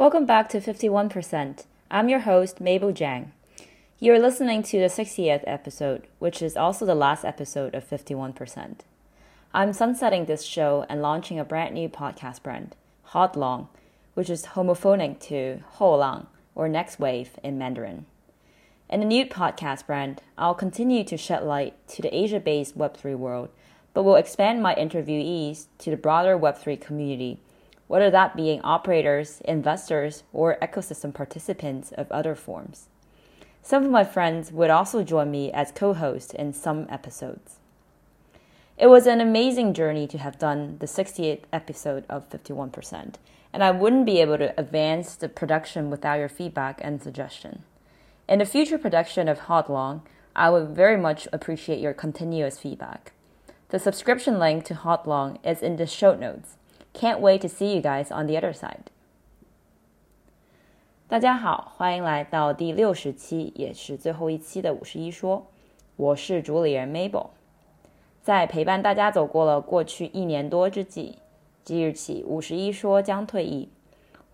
Welcome back to 51%. I'm your host, Mabel Jang. You're listening to the 60th episode, which is also the last episode of 51%. I'm sunsetting this show and launching a brand new podcast brand, Hot Long, which is homophonic to Ho Lang, or next wave in Mandarin. In the new podcast brand, I'll continue to shed light to the Asia based Web3 world, but will expand my interviewees to the broader Web3 community whether that being operators, investors, or ecosystem participants of other forms. Some of my friends would also join me as co host in some episodes. It was an amazing journey to have done the 68th episode of 51%, and I wouldn't be able to advance the production without your feedback and suggestion. In the future production of Hot Long, I would very much appreciate your continuous feedback. The subscription link to Hot Long is in the show notes. Can't wait to see you guys on the other side. 大家好，欢迎来到第六十期，也是最后一期的五十一说。我是主理人 Mabel，在陪伴大家走过了过去一年多之际，即日起五十一说将退役，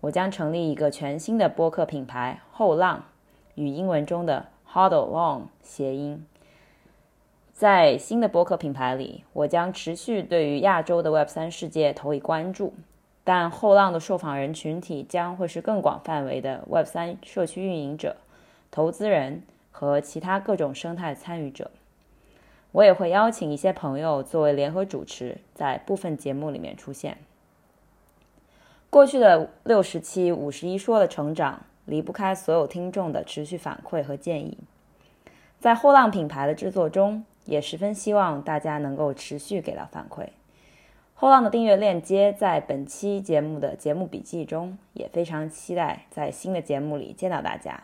我将成立一个全新的播客品牌后浪，与英文中的 Hodl Long 谐音。在新的播客品牌里，我将持续对于亚洲的 Web 三世界投以关注，但后浪的受访人群体将会是更广范围的 Web 三社区运营者、投资人和其他各种生态参与者。我也会邀请一些朋友作为联合主持，在部分节目里面出现。过去的六十期五十一说的成长，离不开所有听众的持续反馈和建议。在后浪品牌的制作中。也十分希望大家能够持续给到反馈。后浪的订阅链接在本期节目的节目笔记中也非常期待在新的节目里见到大家。